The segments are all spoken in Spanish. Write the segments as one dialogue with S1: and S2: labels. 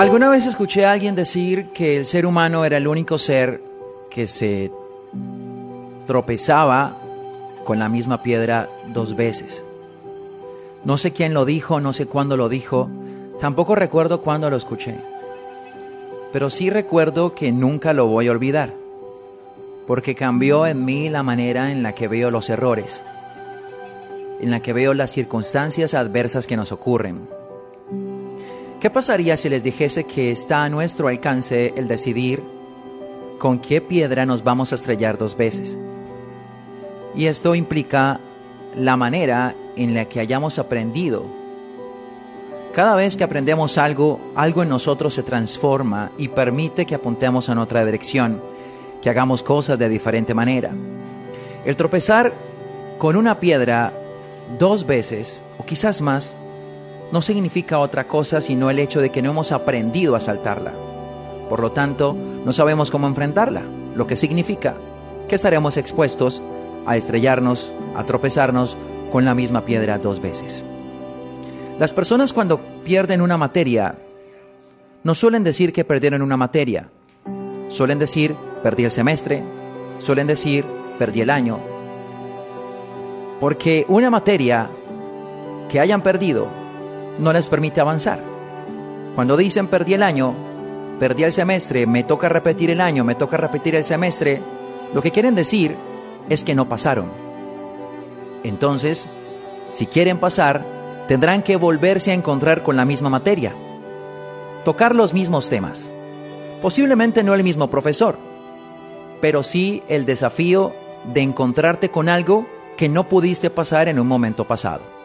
S1: Alguna vez escuché a alguien decir que el ser humano era el único ser que se tropezaba con la misma piedra dos veces. No sé quién lo dijo, no sé cuándo lo dijo, tampoco recuerdo cuándo lo escuché. Pero sí recuerdo que nunca lo voy a olvidar, porque cambió en mí la manera en la que veo los errores, en la que veo las circunstancias adversas que nos ocurren ¿Qué pasaría si les dijese que está a nuestro alcance el decidir con qué piedra nos vamos a estrellar dos veces? Y esto implica la manera en la que hayamos aprendido. Cada vez que aprendemos algo, algo en nosotros se transforma y permite que apuntemos en otra dirección, que hagamos cosas de diferente manera. El tropezar con una piedra dos veces, o quizás más, no significa otra cosa sino el hecho de que no hemos aprendido a saltarla. Por lo tanto, no sabemos cómo enfrentarla, lo que significa que estaremos expuestos a estrellarnos, a tropezarnos con la misma piedra dos veces. Las personas cuando pierden una materia, no suelen decir que perdieron una materia, suelen decir perdí el semestre, suelen decir perdí el año, porque una materia que hayan perdido no les permite avanzar. Cuando dicen perdí el año, perdí el semestre, me toca repetir el año, me toca repetir el semestre, lo que quieren decir es que no pasaron. Entonces, si quieren pasar, tendrán que volverse a encontrar con la misma materia, tocar los mismos temas. Posiblemente no el mismo profesor, pero sí el desafío de encontrarte con algo que no pudiste pasar en un momento pasado.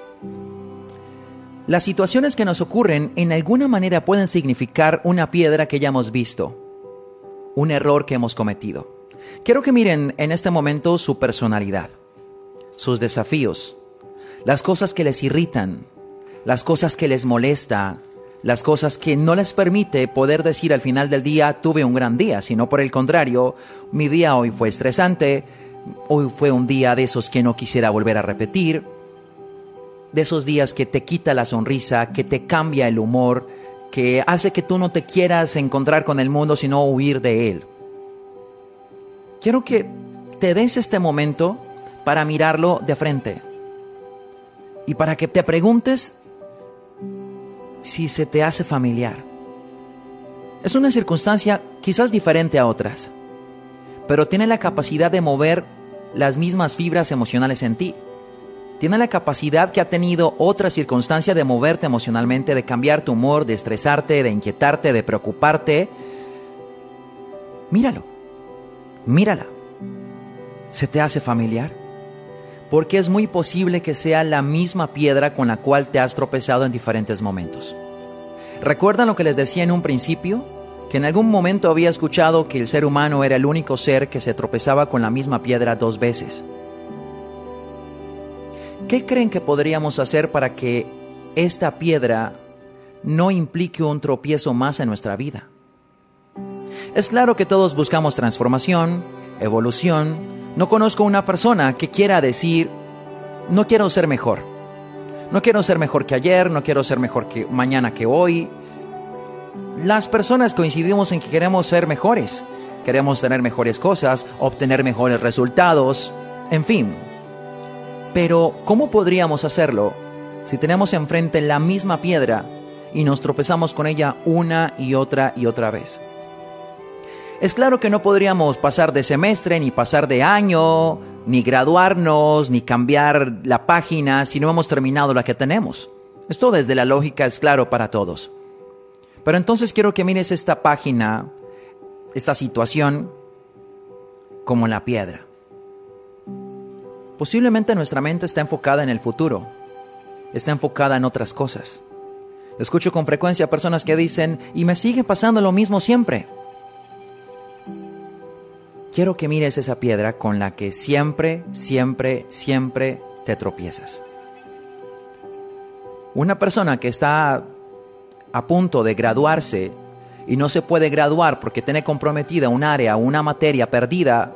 S1: Las situaciones que nos ocurren en alguna manera pueden significar una piedra que ya hemos visto, un error que hemos cometido. Quiero que miren en este momento su personalidad, sus desafíos, las cosas que les irritan, las cosas que les molesta, las cosas que no les permite poder decir al final del día tuve un gran día, sino por el contrario, mi día hoy fue estresante, hoy fue un día de esos que no quisiera volver a repetir, de esos días que te quita la sonrisa, que te cambia el humor, que hace que tú no te quieras encontrar con el mundo, sino huir de él. Quiero que te des este momento para mirarlo de frente y para que te preguntes si se te hace familiar. Es una circunstancia quizás diferente a otras, pero tiene la capacidad de mover las mismas fibras emocionales en ti tiene la capacidad que ha tenido otra circunstancia de moverte emocionalmente, de cambiar tu humor, de estresarte, de inquietarte, de preocuparte. Míralo, mírala. ¿Se te hace familiar? Porque es muy posible que sea la misma piedra con la cual te has tropezado en diferentes momentos. ¿Recuerdan lo que les decía en un principio? Que en algún momento había escuchado que el ser humano era el único ser que se tropezaba con la misma piedra dos veces. ¿Qué creen que podríamos hacer para que esta piedra no implique un tropiezo más en nuestra vida? Es claro que todos buscamos transformación, evolución. No conozco una persona que quiera decir, no quiero ser mejor. No quiero ser mejor que ayer, no quiero ser mejor que mañana que hoy. Las personas coincidimos en que queremos ser mejores. Queremos tener mejores cosas, obtener mejores resultados, en fin, pero, ¿cómo podríamos hacerlo si tenemos enfrente la misma piedra y nos tropezamos con ella una y otra y otra vez? Es claro que no podríamos pasar de semestre, ni pasar de año, ni graduarnos, ni cambiar la página si no hemos terminado la que tenemos. Esto desde la lógica es claro para todos. Pero entonces quiero que mires esta página, esta situación, como la piedra. Posiblemente nuestra mente está enfocada en el futuro, está enfocada en otras cosas. Escucho con frecuencia personas que dicen, y me sigue pasando lo mismo siempre. Quiero que mires esa piedra con la que siempre, siempre, siempre te tropiezas. Una persona que está a punto de graduarse y no se puede graduar porque tiene comprometida un área, una materia perdida,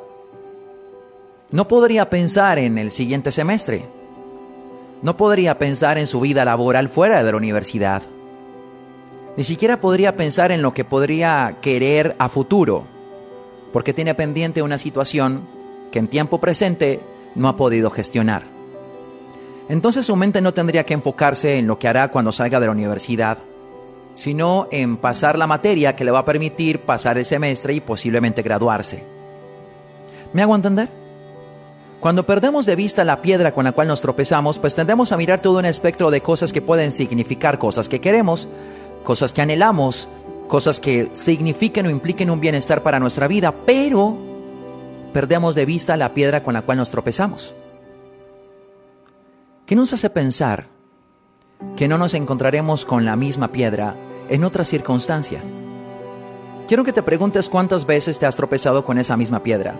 S1: no podría pensar en el siguiente semestre. No podría pensar en su vida laboral fuera de la universidad. Ni siquiera podría pensar en lo que podría querer a futuro, porque tiene pendiente una situación que en tiempo presente no ha podido gestionar. Entonces su mente no tendría que enfocarse en lo que hará cuando salga de la universidad, sino en pasar la materia que le va a permitir pasar el semestre y posiblemente graduarse. ¿Me hago entender? Cuando perdemos de vista la piedra con la cual nos tropezamos, pues tendemos a mirar todo un espectro de cosas que pueden significar cosas que queremos, cosas que anhelamos, cosas que signifiquen o impliquen un bienestar para nuestra vida, pero perdemos de vista la piedra con la cual nos tropezamos. ¿Qué nos hace pensar que no nos encontraremos con la misma piedra en otra circunstancia? Quiero que te preguntes cuántas veces te has tropezado con esa misma piedra.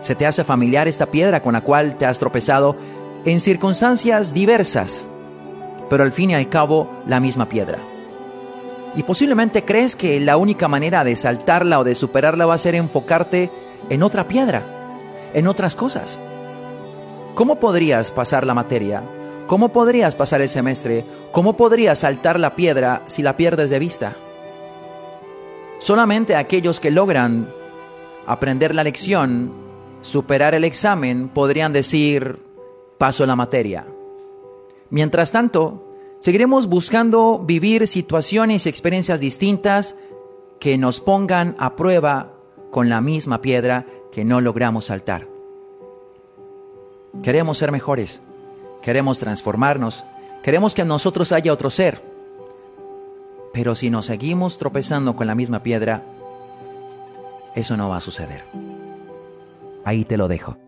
S1: ¿Se te hace familiar esta piedra con la cual te has tropezado en circunstancias diversas, pero al fin y al cabo la misma piedra? Y posiblemente crees que la única manera de saltarla o de superarla va a ser enfocarte en otra piedra, en otras cosas. ¿Cómo podrías pasar la materia? ¿Cómo podrías pasar el semestre? ¿Cómo podrías saltar la piedra si la pierdes de vista? Solamente aquellos que logran aprender la lección superar el examen, podrían decir, paso la materia. Mientras tanto, seguiremos buscando vivir situaciones y experiencias distintas que nos pongan a prueba con la misma piedra que no logramos saltar. Queremos ser mejores, queremos transformarnos, queremos que en nosotros haya otro ser. Pero si nos seguimos tropezando con la misma piedra, eso no va a suceder. Ahí te lo dejo.